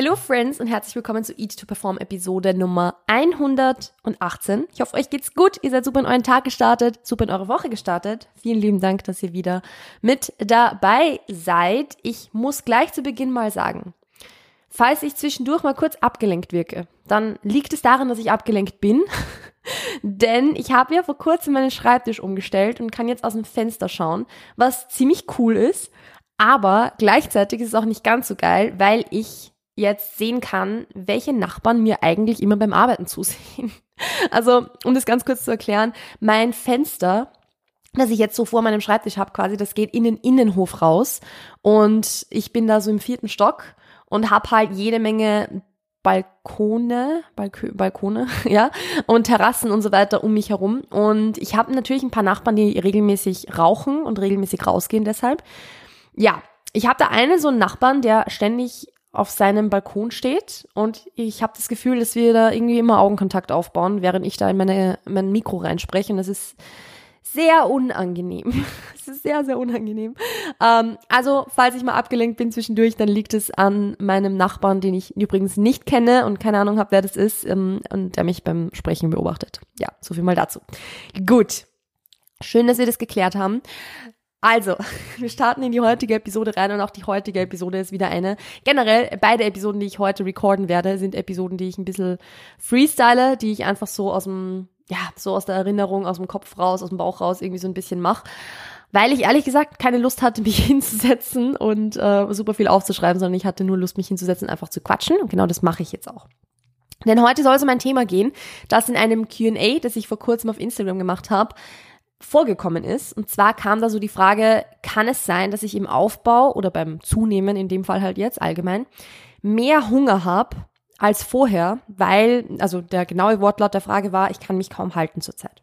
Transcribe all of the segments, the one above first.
Hello Friends und herzlich willkommen zu Eat to Perform Episode Nummer 118. Ich hoffe, euch geht's gut. Ihr seid super in euren Tag gestartet, super in eure Woche gestartet. Vielen lieben Dank, dass ihr wieder mit dabei seid. Ich muss gleich zu Beginn mal sagen, falls ich zwischendurch mal kurz abgelenkt wirke, dann liegt es daran, dass ich abgelenkt bin. Denn ich habe ja vor kurzem meinen Schreibtisch umgestellt und kann jetzt aus dem Fenster schauen, was ziemlich cool ist. Aber gleichzeitig ist es auch nicht ganz so geil, weil ich jetzt sehen kann, welche Nachbarn mir eigentlich immer beim Arbeiten zusehen. Also, um das ganz kurz zu erklären, mein Fenster, das ich jetzt so vor meinem Schreibtisch habe quasi, das geht in den Innenhof raus und ich bin da so im vierten Stock und habe halt jede Menge Balkone, Balk Balkone, ja, und Terrassen und so weiter um mich herum. Und ich habe natürlich ein paar Nachbarn, die regelmäßig rauchen und regelmäßig rausgehen deshalb. Ja, ich habe da einen so einen Nachbarn, der ständig auf seinem Balkon steht und ich habe das Gefühl, dass wir da irgendwie immer Augenkontakt aufbauen, während ich da in meine, mein Mikro reinspreche und das ist sehr unangenehm. Es ist sehr, sehr unangenehm. Ähm, also, falls ich mal abgelenkt bin zwischendurch, dann liegt es an meinem Nachbarn, den ich übrigens nicht kenne und keine Ahnung habe, wer das ist ähm, und der mich beim Sprechen beobachtet. Ja, so viel mal dazu. Gut. Schön, dass wir das geklärt haben. Also, wir starten in die heutige Episode rein und auch die heutige Episode ist wieder eine. Generell, beide Episoden, die ich heute recorden werde, sind Episoden, die ich ein bisschen freestyle, die ich einfach so aus dem, ja, so aus der Erinnerung, aus dem Kopf raus, aus dem Bauch raus irgendwie so ein bisschen mache. Weil ich ehrlich gesagt keine Lust hatte, mich hinzusetzen und äh, super viel aufzuschreiben, sondern ich hatte nur Lust, mich hinzusetzen, einfach zu quatschen. Und genau das mache ich jetzt auch. Denn heute soll es um ein Thema gehen, das in einem QA, das ich vor kurzem auf Instagram gemacht habe, vorgekommen ist. Und zwar kam da so die Frage, kann es sein, dass ich im Aufbau oder beim Zunehmen, in dem Fall halt jetzt allgemein, mehr Hunger habe als vorher, weil, also der genaue Wortlaut der Frage war, ich kann mich kaum halten zurzeit.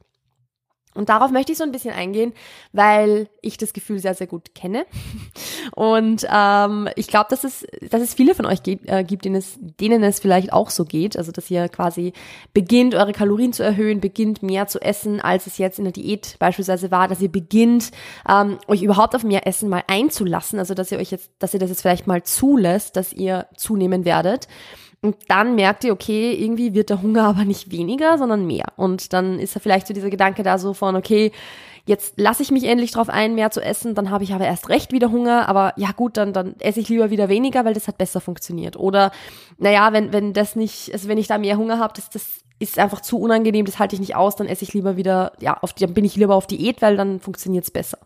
Und darauf möchte ich so ein bisschen eingehen, weil ich das Gefühl sehr, sehr gut kenne. Und ähm, ich glaube, dass es, dass es viele von euch gibt, äh, gibt denen, es, denen es vielleicht auch so geht. Also, dass ihr quasi beginnt, eure Kalorien zu erhöhen, beginnt mehr zu essen, als es jetzt in der Diät beispielsweise war, dass ihr beginnt, ähm, euch überhaupt auf mehr Essen mal einzulassen. Also, dass ihr euch jetzt, dass ihr das jetzt vielleicht mal zulässt, dass ihr zunehmen werdet. Und dann merkt ihr, okay, irgendwie wird der Hunger aber nicht weniger, sondern mehr. Und dann ist da vielleicht so dieser Gedanke da so von, okay, jetzt lasse ich mich endlich drauf ein, mehr zu essen, dann habe ich aber erst recht wieder Hunger, aber ja gut, dann, dann esse ich lieber wieder weniger, weil das hat besser funktioniert. Oder, naja, wenn, wenn das nicht, also wenn ich da mehr Hunger habe, das, das ist einfach zu unangenehm, das halte ich nicht aus, dann esse ich lieber wieder, ja, auf, dann bin ich lieber auf Diät, weil dann funktioniert es besser.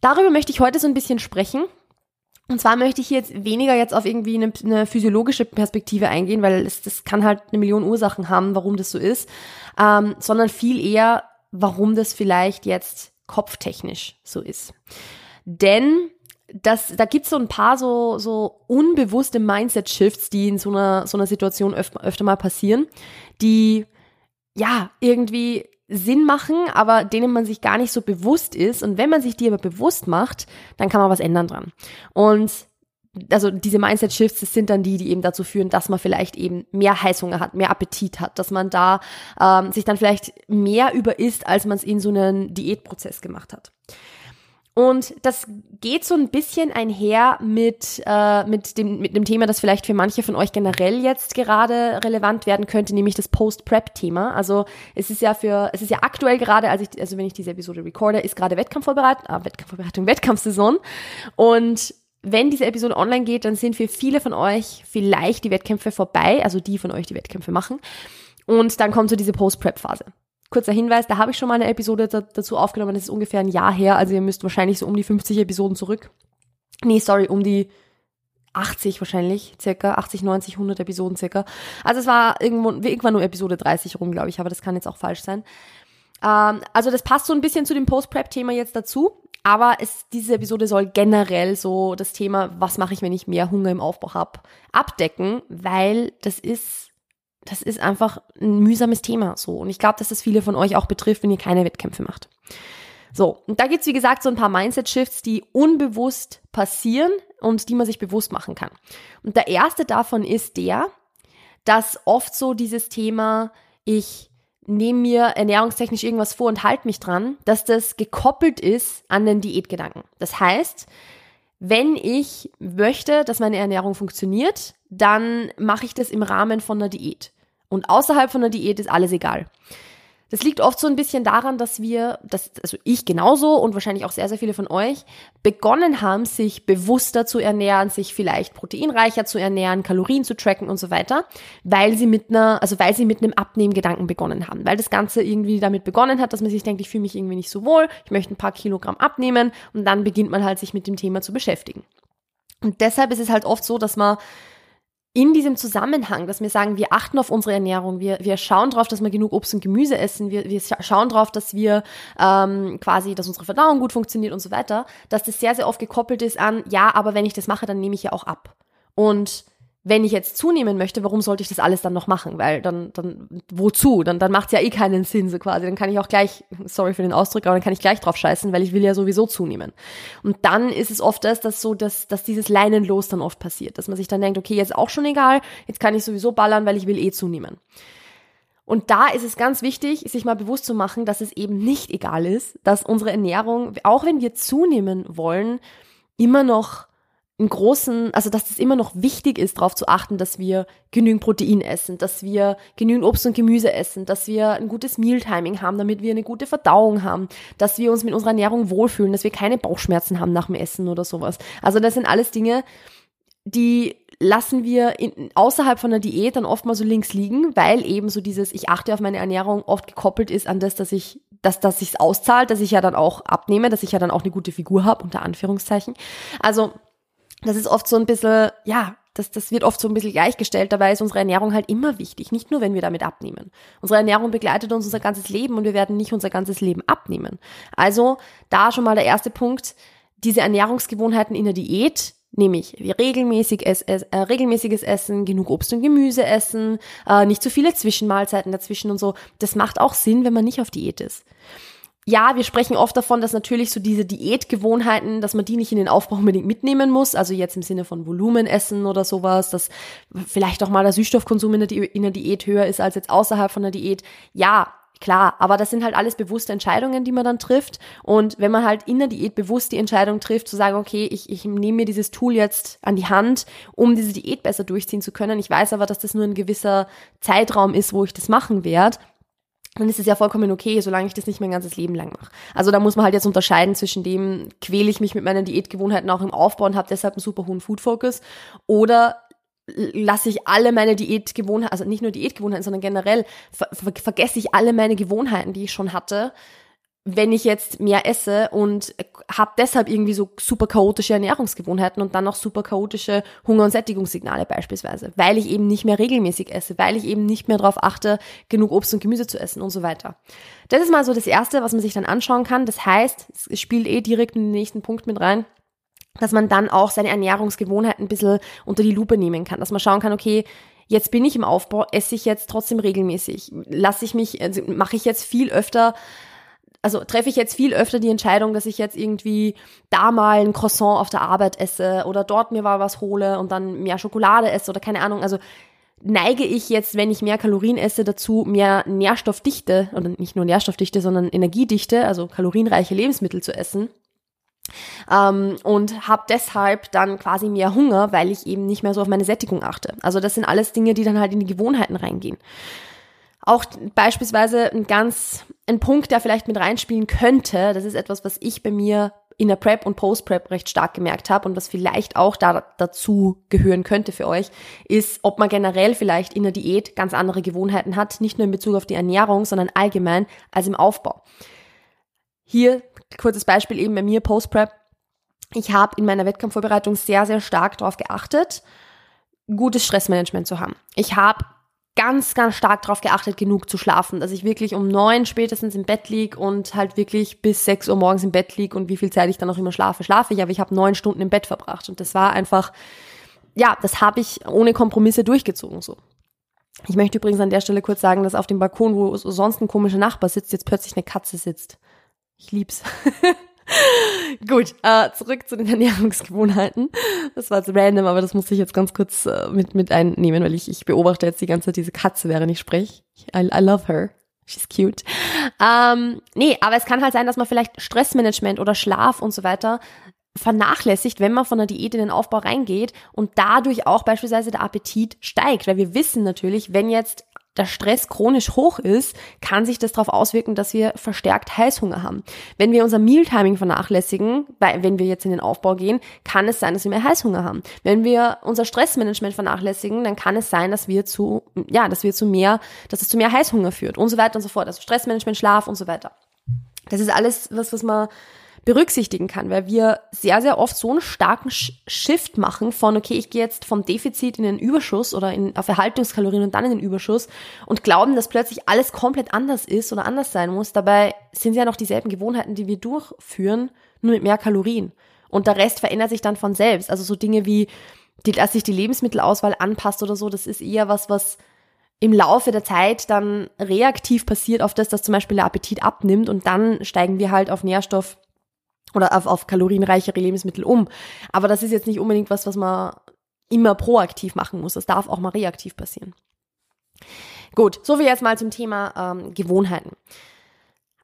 Darüber möchte ich heute so ein bisschen sprechen und zwar möchte ich jetzt weniger jetzt auf irgendwie eine, eine physiologische Perspektive eingehen, weil es, das kann halt eine Million Ursachen haben, warum das so ist, ähm, sondern viel eher, warum das vielleicht jetzt kopftechnisch so ist. Denn das, da gibt's so ein paar so, so unbewusste Mindset-Shifts, die in so einer, so einer Situation öfter, öfter mal passieren, die ja irgendwie Sinn machen, aber denen man sich gar nicht so bewusst ist. Und wenn man sich die aber bewusst macht, dann kann man was ändern dran. Und also diese Mindset-Shifts, das sind dann die, die eben dazu führen, dass man vielleicht eben mehr Heißhunger hat, mehr Appetit hat, dass man da ähm, sich dann vielleicht mehr über isst, als man es in so einen Diätprozess gemacht hat. Und das geht so ein bisschen einher mit, äh, mit, dem, mit dem Thema, das vielleicht für manche von euch generell jetzt gerade relevant werden könnte, nämlich das Post-Prep-Thema. Also es ist ja für, es ist ja aktuell gerade, also, ich, also wenn ich diese Episode recorde, ist gerade Wettkampfvorbereitung, ah, Wettkampfvorbereitung, Wettkampfsaison. Und wenn diese Episode online geht, dann sind für viele von euch vielleicht die Wettkämpfe vorbei, also die von euch, die Wettkämpfe machen. Und dann kommt so diese Post-Prep-Phase. Kurzer Hinweis, da habe ich schon mal eine Episode dazu aufgenommen, das ist ungefähr ein Jahr her, also ihr müsst wahrscheinlich so um die 50 Episoden zurück. Nee, sorry, um die 80 wahrscheinlich, circa 80, 90, 100 Episoden circa. Also es war irgendwo, irgendwann nur Episode 30 rum, glaube ich, aber das kann jetzt auch falsch sein. Ähm, also das passt so ein bisschen zu dem Post-Prep-Thema jetzt dazu. Aber es, diese Episode soll generell so das Thema, was mache ich, wenn ich mehr Hunger im Aufbau habe, abdecken, weil das ist das ist einfach ein mühsames Thema so. Und ich glaube, dass das viele von euch auch betrifft, wenn ihr keine Wettkämpfe macht. So, und da gibt's wie gesagt so ein paar Mindset-Shifts, die unbewusst passieren und die man sich bewusst machen kann. Und der erste davon ist der, dass oft so dieses Thema, ich nehme mir ernährungstechnisch irgendwas vor und halte mich dran, dass das gekoppelt ist an den Diätgedanken. Das heißt, wenn ich möchte, dass meine Ernährung funktioniert, dann mache ich das im Rahmen von einer Diät. Und außerhalb von einer Diät ist alles egal. Das liegt oft so ein bisschen daran, dass wir, dass, also ich genauso und wahrscheinlich auch sehr, sehr viele von euch, begonnen haben, sich bewusster zu ernähren, sich vielleicht proteinreicher zu ernähren, Kalorien zu tracken und so weiter, weil sie mit einer, also weil sie mit einem Abnehmgedanken begonnen haben, weil das Ganze irgendwie damit begonnen hat, dass man sich denkt, ich fühle mich irgendwie nicht so wohl, ich möchte ein paar Kilogramm abnehmen und dann beginnt man halt sich mit dem Thema zu beschäftigen. Und deshalb ist es halt oft so, dass man in diesem Zusammenhang, dass wir sagen, wir achten auf unsere Ernährung, wir, wir schauen drauf, dass wir genug Obst und Gemüse essen, wir, wir schauen drauf, dass wir ähm, quasi, dass unsere Verdauung gut funktioniert und so weiter, dass das sehr, sehr oft gekoppelt ist an, ja, aber wenn ich das mache, dann nehme ich ja auch ab. Und wenn ich jetzt zunehmen möchte, warum sollte ich das alles dann noch machen? Weil dann, dann, wozu? Dann, dann macht es ja eh keinen Sinn, so quasi. Dann kann ich auch gleich, sorry für den Ausdruck, aber dann kann ich gleich drauf scheißen, weil ich will ja sowieso zunehmen. Und dann ist es oft das, dass so, dass, dass dieses Leinenlos dann oft passiert, dass man sich dann denkt, okay, jetzt auch schon egal, jetzt kann ich sowieso ballern, weil ich will eh zunehmen. Und da ist es ganz wichtig, sich mal bewusst zu machen, dass es eben nicht egal ist, dass unsere Ernährung, auch wenn wir zunehmen wollen, immer noch einen großen, also dass es immer noch wichtig ist, darauf zu achten, dass wir genügend Protein essen, dass wir genügend Obst und Gemüse essen, dass wir ein gutes Mealtiming haben, damit wir eine gute Verdauung haben, dass wir uns mit unserer Ernährung wohlfühlen, dass wir keine Bauchschmerzen haben nach dem Essen oder sowas. Also das sind alles Dinge, die lassen wir in, außerhalb von der Diät dann oft mal so links liegen, weil eben so dieses ich achte auf meine Ernährung oft gekoppelt ist an das, dass ich dass dass sich's auszahlt, dass ich ja dann auch abnehme, dass ich ja dann auch eine gute Figur habe unter Anführungszeichen. Also das ist oft so ein bisschen, ja, das, das wird oft so ein bisschen gleichgestellt. Dabei ist unsere Ernährung halt immer wichtig, nicht nur, wenn wir damit abnehmen. Unsere Ernährung begleitet uns unser ganzes Leben und wir werden nicht unser ganzes Leben abnehmen. Also da schon mal der erste Punkt, diese Ernährungsgewohnheiten in der Diät, nämlich regelmäßig ess, ess, äh, regelmäßiges Essen, genug Obst und Gemüse essen, äh, nicht zu viele Zwischenmahlzeiten dazwischen und so. Das macht auch Sinn, wenn man nicht auf Diät ist ja, wir sprechen oft davon, dass natürlich so diese Diätgewohnheiten, dass man die nicht in den Aufbau unbedingt mitnehmen muss. Also jetzt im Sinne von Volumenessen oder sowas, dass vielleicht auch mal der Süßstoffkonsum in der, Di in der Diät höher ist als jetzt außerhalb von der Diät. Ja, klar, aber das sind halt alles bewusste Entscheidungen, die man dann trifft. Und wenn man halt in der Diät bewusst die Entscheidung trifft, zu sagen, okay, ich, ich nehme mir dieses Tool jetzt an die Hand, um diese Diät besser durchziehen zu können. Ich weiß aber, dass das nur ein gewisser Zeitraum ist, wo ich das machen werde dann ist es ja vollkommen okay, solange ich das nicht mein ganzes Leben lang mache. Also da muss man halt jetzt unterscheiden zwischen dem, quäle ich mich mit meinen Diätgewohnheiten auch im Aufbau und habe deshalb einen super hohen Food-Focus oder lasse ich alle meine Diätgewohnheiten, also nicht nur Diätgewohnheiten, sondern generell ver ver vergesse ich alle meine Gewohnheiten, die ich schon hatte wenn ich jetzt mehr esse und habe deshalb irgendwie so super chaotische Ernährungsgewohnheiten und dann noch super chaotische Hunger- und Sättigungssignale beispielsweise, weil ich eben nicht mehr regelmäßig esse, weil ich eben nicht mehr darauf achte, genug Obst und Gemüse zu essen und so weiter. Das ist mal so das Erste, was man sich dann anschauen kann. Das heißt, es spielt eh direkt in den nächsten Punkt mit rein, dass man dann auch seine Ernährungsgewohnheiten ein bisschen unter die Lupe nehmen kann, dass man schauen kann, okay, jetzt bin ich im Aufbau, esse ich jetzt trotzdem regelmäßig, lasse ich mich, also mache ich jetzt viel öfter also treffe ich jetzt viel öfter die Entscheidung, dass ich jetzt irgendwie da mal ein Croissant auf der Arbeit esse oder dort mir mal was hole und dann mehr Schokolade esse oder keine Ahnung. Also neige ich jetzt, wenn ich mehr Kalorien esse, dazu, mehr Nährstoffdichte oder nicht nur Nährstoffdichte, sondern Energiedichte, also kalorienreiche Lebensmittel zu essen. Ähm, und habe deshalb dann quasi mehr Hunger, weil ich eben nicht mehr so auf meine Sättigung achte. Also das sind alles Dinge, die dann halt in die Gewohnheiten reingehen. Auch beispielsweise ein ganz, ein Punkt, der vielleicht mit reinspielen könnte, das ist etwas, was ich bei mir in der Prep und Post-Prep recht stark gemerkt habe und was vielleicht auch da dazu gehören könnte für euch, ist, ob man generell vielleicht in der Diät ganz andere Gewohnheiten hat, nicht nur in Bezug auf die Ernährung, sondern allgemein als im Aufbau. Hier kurzes Beispiel eben bei mir Post-Prep. Ich habe in meiner Wettkampfvorbereitung sehr, sehr stark darauf geachtet, gutes Stressmanagement zu haben. Ich habe ganz, ganz stark darauf geachtet, genug zu schlafen, dass ich wirklich um neun spätestens im Bett lieg und halt wirklich bis sechs Uhr morgens im Bett lieg und wie viel Zeit ich dann auch immer schlafe, schlafe ich, aber ich habe neun Stunden im Bett verbracht und das war einfach, ja, das habe ich ohne Kompromisse durchgezogen so. Ich möchte übrigens an der Stelle kurz sagen, dass auf dem Balkon, wo sonst ein komischer Nachbar sitzt, jetzt plötzlich eine Katze sitzt. Ich lieb's. Gut, äh, zurück zu den Ernährungsgewohnheiten. Das war jetzt random, aber das musste ich jetzt ganz kurz äh, mit, mit einnehmen, weil ich, ich beobachte jetzt die ganze Zeit diese Katze, während ich spreche. I, I love her. She's cute. Ähm, nee, aber es kann halt sein, dass man vielleicht Stressmanagement oder Schlaf und so weiter vernachlässigt, wenn man von einer Diät in den Aufbau reingeht und dadurch auch beispielsweise der Appetit steigt, weil wir wissen natürlich, wenn jetzt der Stress chronisch hoch ist, kann sich das darauf auswirken, dass wir verstärkt Heißhunger haben. Wenn wir unser Mealtiming vernachlässigen, weil wenn wir jetzt in den Aufbau gehen, kann es sein, dass wir mehr Heißhunger haben. Wenn wir unser Stressmanagement vernachlässigen, dann kann es sein, dass wir zu, ja, dass wir zu mehr, dass es zu mehr Heißhunger führt und so weiter und so fort. Also Stressmanagement, Schlaf und so weiter. Das ist alles was, was man berücksichtigen kann, weil wir sehr, sehr oft so einen starken Shift machen von, okay, ich gehe jetzt vom Defizit in den Überschuss oder in, auf Erhaltungskalorien und dann in den Überschuss und glauben, dass plötzlich alles komplett anders ist oder anders sein muss. Dabei sind es ja noch dieselben Gewohnheiten, die wir durchführen, nur mit mehr Kalorien. Und der Rest verändert sich dann von selbst. Also so Dinge wie, die, dass sich die Lebensmittelauswahl anpasst oder so, das ist eher was, was im Laufe der Zeit dann reaktiv passiert auf das, dass zum Beispiel der Appetit abnimmt und dann steigen wir halt auf Nährstoff oder auf, auf kalorienreichere Lebensmittel um. Aber das ist jetzt nicht unbedingt was, was man immer proaktiv machen muss. Das darf auch mal reaktiv passieren. Gut, so viel jetzt mal zum Thema ähm, Gewohnheiten.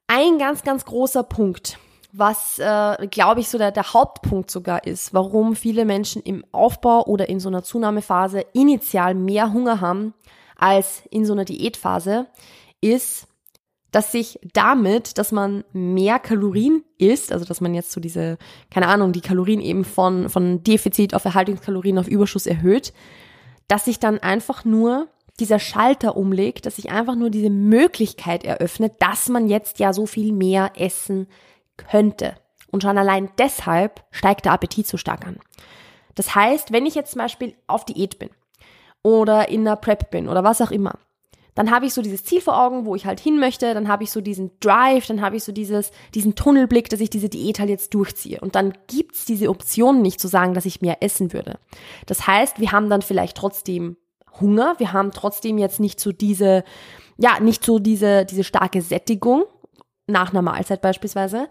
Ein ganz, ganz großer Punkt, was, äh, glaube ich, so der, der Hauptpunkt sogar ist, warum viele Menschen im Aufbau oder in so einer Zunahmephase initial mehr Hunger haben als in so einer Diätphase, ist, dass sich damit, dass man mehr Kalorien isst, also dass man jetzt so diese, keine Ahnung, die Kalorien eben von, von Defizit auf Erhaltungskalorien auf Überschuss erhöht, dass sich dann einfach nur dieser Schalter umlegt, dass sich einfach nur diese Möglichkeit eröffnet, dass man jetzt ja so viel mehr essen könnte. Und schon allein deshalb steigt der Appetit so stark an. Das heißt, wenn ich jetzt zum Beispiel auf Diät bin oder in einer Prep bin oder was auch immer, dann habe ich so dieses Ziel vor Augen, wo ich halt hin möchte, dann habe ich so diesen Drive, dann habe ich so dieses, diesen Tunnelblick, dass ich diese Diät halt jetzt durchziehe. Und dann gibt's diese Option nicht zu sagen, dass ich mehr essen würde. Das heißt, wir haben dann vielleicht trotzdem Hunger, wir haben trotzdem jetzt nicht so diese, ja, nicht so diese, diese starke Sättigung nach einer Mahlzeit beispielsweise,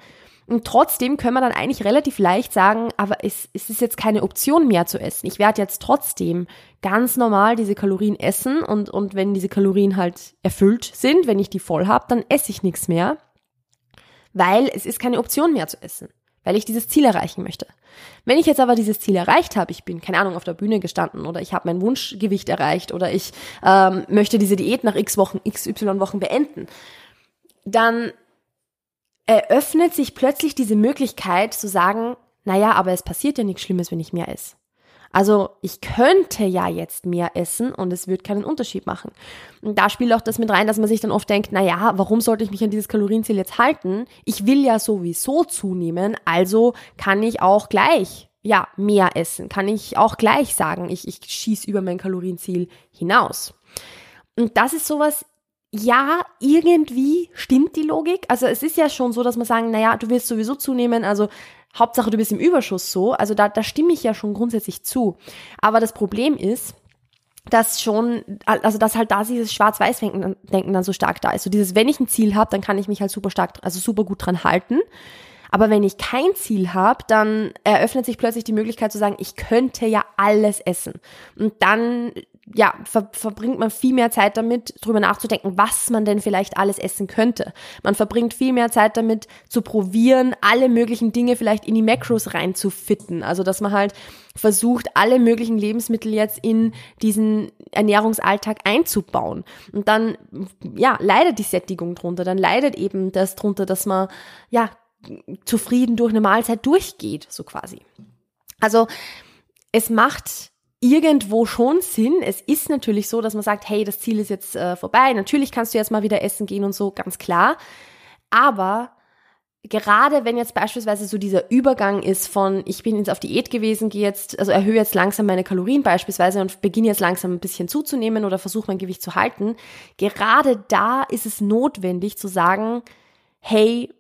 und trotzdem können wir dann eigentlich relativ leicht sagen, aber es, es ist jetzt keine Option mehr zu essen. Ich werde jetzt trotzdem ganz normal diese Kalorien essen und, und wenn diese Kalorien halt erfüllt sind, wenn ich die voll habe, dann esse ich nichts mehr, weil es ist keine Option mehr zu essen, weil ich dieses Ziel erreichen möchte. Wenn ich jetzt aber dieses Ziel erreicht habe, ich bin, keine Ahnung, auf der Bühne gestanden oder ich habe mein Wunschgewicht erreicht oder ich ähm, möchte diese Diät nach x Wochen, xy Wochen beenden, dann eröffnet sich plötzlich diese Möglichkeit zu sagen, naja, aber es passiert ja nichts Schlimmes, wenn ich mehr esse. Also ich könnte ja jetzt mehr essen und es wird keinen Unterschied machen. Und da spielt auch das mit rein, dass man sich dann oft denkt, naja, warum sollte ich mich an dieses Kalorienziel jetzt halten? Ich will ja sowieso zunehmen, also kann ich auch gleich, ja, mehr essen. Kann ich auch gleich sagen, ich, ich schieße über mein Kalorienziel hinaus. Und das ist sowas, ja, irgendwie stimmt die Logik. Also es ist ja schon so, dass man sagen, naja, du willst sowieso zunehmen, also Hauptsache du bist im Überschuss so. Also da, da stimme ich ja schon grundsätzlich zu. Aber das Problem ist, dass schon, also dass halt da dieses Schwarz-Weiß-Denken dann so stark da ist. So dieses, wenn ich ein Ziel habe, dann kann ich mich halt super stark, also super gut dran halten. Aber wenn ich kein Ziel habe, dann eröffnet sich plötzlich die Möglichkeit zu sagen, ich könnte ja alles essen. Und dann ja, ver verbringt man viel mehr Zeit damit, drüber nachzudenken, was man denn vielleicht alles essen könnte. Man verbringt viel mehr Zeit damit, zu probieren, alle möglichen Dinge vielleicht in die Macros reinzufitten. Also, dass man halt versucht, alle möglichen Lebensmittel jetzt in diesen Ernährungsalltag einzubauen. Und dann, ja, leidet die Sättigung drunter. Dann leidet eben das drunter, dass man, ja, zufrieden durch eine Mahlzeit durchgeht, so quasi. Also, es macht irgendwo schon Sinn. Es ist natürlich so, dass man sagt, hey, das Ziel ist jetzt äh, vorbei. Natürlich kannst du jetzt mal wieder essen gehen und so, ganz klar. Aber gerade wenn jetzt beispielsweise so dieser Übergang ist von, ich bin jetzt auf Diät gewesen, gehe jetzt, also erhöhe jetzt langsam meine Kalorien beispielsweise und beginne jetzt langsam ein bisschen zuzunehmen oder versuche mein Gewicht zu halten, gerade da ist es notwendig zu sagen, hey,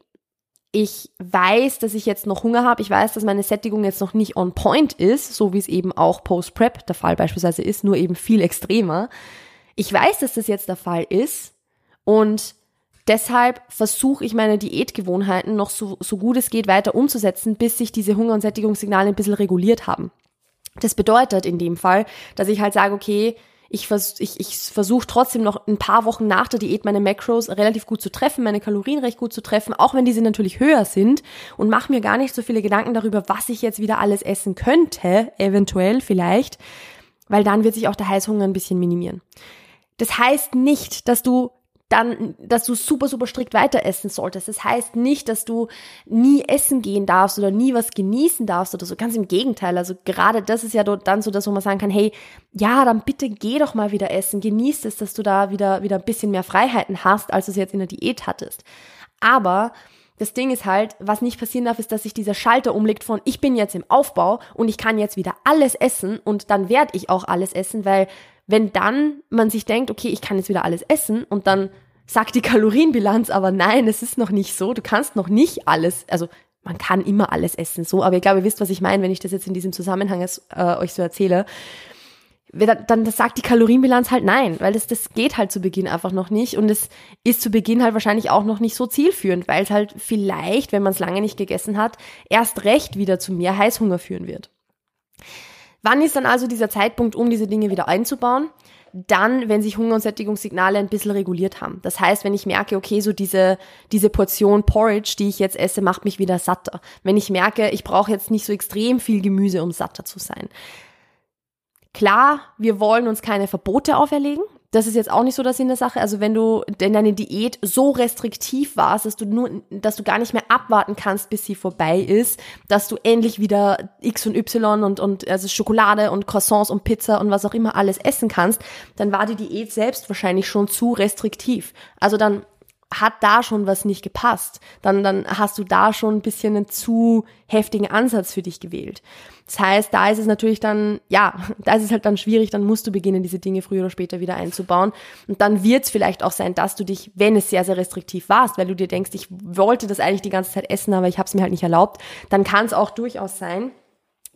ich weiß, dass ich jetzt noch Hunger habe, ich weiß, dass meine Sättigung jetzt noch nicht on point ist, so wie es eben auch Post-Prep der Fall beispielsweise ist, nur eben viel extremer. Ich weiß, dass das jetzt der Fall ist und deshalb versuche ich meine Diätgewohnheiten noch so, so gut es geht weiter umzusetzen, bis sich diese Hunger- und Sättigungssignale ein bisschen reguliert haben. Das bedeutet in dem Fall, dass ich halt sage, okay, ich, vers ich, ich versuche trotzdem noch ein paar Wochen nach der Diät meine Macros relativ gut zu treffen, meine Kalorien recht gut zu treffen, auch wenn diese natürlich höher sind und mache mir gar nicht so viele Gedanken darüber, was ich jetzt wieder alles essen könnte, eventuell vielleicht, weil dann wird sich auch der Heißhunger ein bisschen minimieren. Das heißt nicht, dass du dann, dass du super, super strikt weiter essen solltest. Das heißt nicht, dass du nie essen gehen darfst oder nie was genießen darfst oder so. Ganz im Gegenteil. Also gerade das ist ja dann so, dass wo man sagen kann, hey, ja, dann bitte geh doch mal wieder essen. Genieß es, dass du da wieder, wieder ein bisschen mehr Freiheiten hast, als du es jetzt in der Diät hattest. Aber das Ding ist halt, was nicht passieren darf, ist, dass sich dieser Schalter umlegt von ich bin jetzt im Aufbau und ich kann jetzt wieder alles essen und dann werde ich auch alles essen, weil wenn dann man sich denkt, okay, ich kann jetzt wieder alles essen und dann sagt die Kalorienbilanz aber nein, es ist noch nicht so, du kannst noch nicht alles, also man kann immer alles essen, so, aber ich glaube, ihr wisst, was ich meine, wenn ich das jetzt in diesem Zusammenhang äh, euch so erzähle. Dann das sagt die Kalorienbilanz halt nein, weil das, das geht halt zu Beginn einfach noch nicht und es ist zu Beginn halt wahrscheinlich auch noch nicht so zielführend, weil es halt vielleicht, wenn man es lange nicht gegessen hat, erst recht wieder zu mehr Heißhunger führen wird. Wann ist dann also dieser Zeitpunkt, um diese Dinge wieder einzubauen? Dann, wenn sich Hunger- und Sättigungssignale ein bisschen reguliert haben. Das heißt, wenn ich merke, okay, so diese, diese Portion Porridge, die ich jetzt esse, macht mich wieder satter. Wenn ich merke, ich brauche jetzt nicht so extrem viel Gemüse, um satter zu sein. Klar, wir wollen uns keine Verbote auferlegen das ist jetzt auch nicht so das in der Sache. Also wenn du denn deine Diät so restriktiv warst, dass du nur, dass du gar nicht mehr abwarten kannst, bis sie vorbei ist, dass du endlich wieder X und Y und, und also Schokolade und Croissants und Pizza und was auch immer alles essen kannst, dann war die Diät selbst wahrscheinlich schon zu restriktiv. Also dann hat da schon was nicht gepasst. Dann, dann hast du da schon ein bisschen einen zu heftigen Ansatz für dich gewählt. Das heißt, da ist es natürlich dann, ja, da ist es halt dann schwierig, dann musst du beginnen, diese Dinge früher oder später wieder einzubauen. Und dann wird es vielleicht auch sein, dass du dich, wenn es sehr, sehr restriktiv warst, weil du dir denkst, ich wollte das eigentlich die ganze Zeit essen, aber ich habe es mir halt nicht erlaubt, dann kann es auch durchaus sein,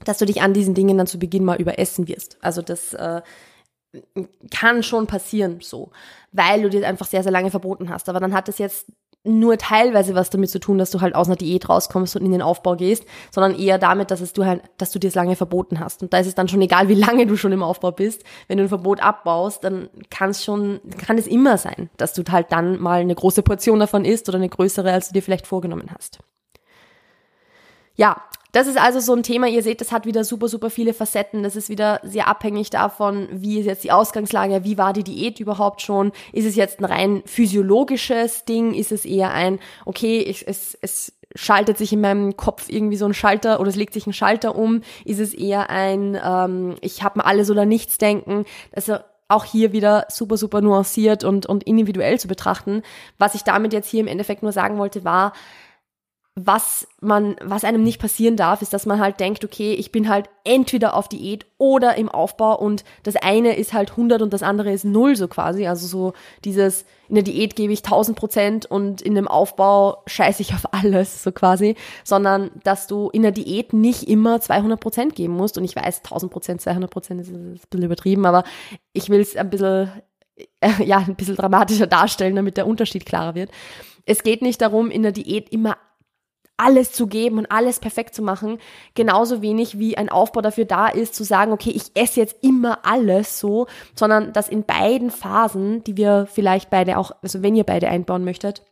dass du dich an diesen Dingen dann zu Beginn mal überessen wirst. Also das äh, kann schon passieren so, weil du dir einfach sehr, sehr lange verboten hast. Aber dann hat es jetzt nur teilweise was damit zu tun, dass du halt aus einer Diät rauskommst und in den Aufbau gehst, sondern eher damit, dass es du halt, dass du dir es lange verboten hast. Und da ist es dann schon egal, wie lange du schon im Aufbau bist. Wenn du ein Verbot abbaust, dann kann es schon, kann es immer sein, dass du halt dann mal eine große Portion davon isst oder eine größere, als du dir vielleicht vorgenommen hast. Ja, das ist also so ein Thema, ihr seht, das hat wieder super, super viele Facetten. Das ist wieder sehr abhängig davon, wie ist jetzt die Ausgangslage, wie war die Diät überhaupt schon? Ist es jetzt ein rein physiologisches Ding? Ist es eher ein, okay, ich, es, es schaltet sich in meinem Kopf irgendwie so ein Schalter oder es legt sich ein Schalter um? Ist es eher ein, ähm, ich habe mir alles oder nichts denken? Also auch hier wieder super, super nuanciert und, und individuell zu betrachten. Was ich damit jetzt hier im Endeffekt nur sagen wollte, war, was man, was einem nicht passieren darf, ist, dass man halt denkt, okay, ich bin halt entweder auf Diät oder im Aufbau und das eine ist halt 100 und das andere ist null so quasi. Also so dieses, in der Diät gebe ich 1000 Prozent und in dem Aufbau scheiße ich auf alles so quasi, sondern dass du in der Diät nicht immer 200 Prozent geben musst und ich weiß, 1000 Prozent, 200 Prozent ist, ein bisschen übertrieben, aber ich will es ein bisschen, äh, ja, ein bisschen dramatischer darstellen, damit der Unterschied klarer wird. Es geht nicht darum, in der Diät immer alles zu geben und alles perfekt zu machen, genauso wenig wie ein Aufbau dafür da ist, zu sagen, okay, ich esse jetzt immer alles so, sondern dass in beiden Phasen, die wir vielleicht beide auch, also wenn ihr beide einbauen möchtet,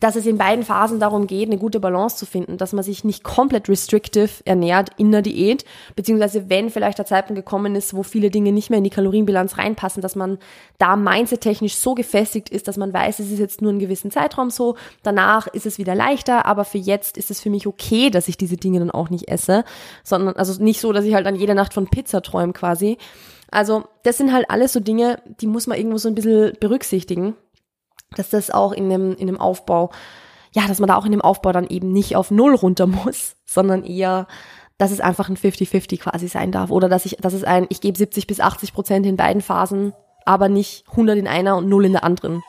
dass es in beiden Phasen darum geht, eine gute Balance zu finden, dass man sich nicht komplett restrictive ernährt in der Diät, beziehungsweise wenn vielleicht der Zeitpunkt gekommen ist, wo viele Dinge nicht mehr in die Kalorienbilanz reinpassen, dass man da mindset-technisch so gefestigt ist, dass man weiß, es ist jetzt nur einen gewissen Zeitraum so, danach ist es wieder leichter, aber für jetzt ist es für mich okay, dass ich diese Dinge dann auch nicht esse, sondern also nicht so, dass ich halt an jeder Nacht von Pizza träume quasi. Also das sind halt alles so Dinge, die muss man irgendwo so ein bisschen berücksichtigen dass das auch in dem, in dem Aufbau, ja, dass man da auch in dem Aufbau dann eben nicht auf Null runter muss, sondern eher, dass es einfach ein 50-50 quasi sein darf. Oder dass ich, dass es ein, ich gebe 70 bis 80 Prozent in beiden Phasen, aber nicht 100 in einer und 0 in der anderen.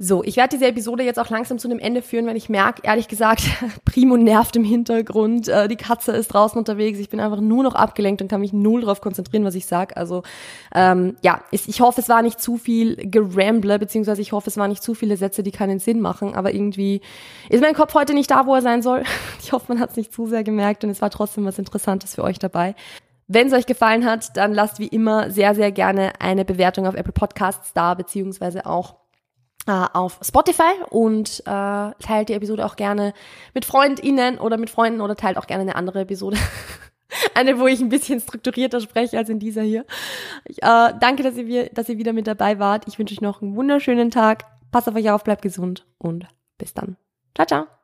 So, ich werde diese Episode jetzt auch langsam zu einem Ende führen, weil ich merke, ehrlich gesagt, Primo nervt im Hintergrund, äh, die Katze ist draußen unterwegs, ich bin einfach nur noch abgelenkt und kann mich null darauf konzentrieren, was ich sag. Also ähm, ja, ich hoffe, es war nicht zu viel Geramble, beziehungsweise ich hoffe, es waren nicht zu viele Sätze, die keinen Sinn machen, aber irgendwie ist mein Kopf heute nicht da, wo er sein soll. Ich hoffe, man hat es nicht zu sehr gemerkt und es war trotzdem was Interessantes für euch dabei. Wenn es euch gefallen hat, dann lasst wie immer sehr, sehr gerne eine Bewertung auf Apple Podcasts da, beziehungsweise auch auf Spotify und äh, teilt die Episode auch gerne mit FreundInnen oder mit Freunden oder teilt auch gerne eine andere Episode. eine, wo ich ein bisschen strukturierter spreche als in dieser hier. Ich, äh, danke, dass ihr, dass ihr wieder mit dabei wart. Ich wünsche euch noch einen wunderschönen Tag. Passt auf euch auf, bleibt gesund und bis dann. Ciao, ciao.